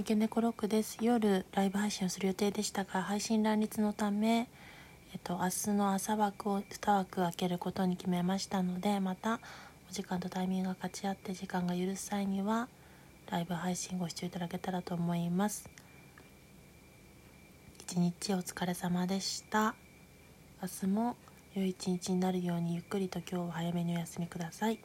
三毛猫ロックです。夜ライブ配信をする予定でしたが配信乱立のためえっと明日の朝枠を2枠開けることに決めましたのでまたお時間とタイミングが勝ち合って時間が許す際にはライブ配信ご視聴いただけたらと思います。一日お疲れ様でした。明日も良い一日になるようにゆっくりと今日は早めにお休みください。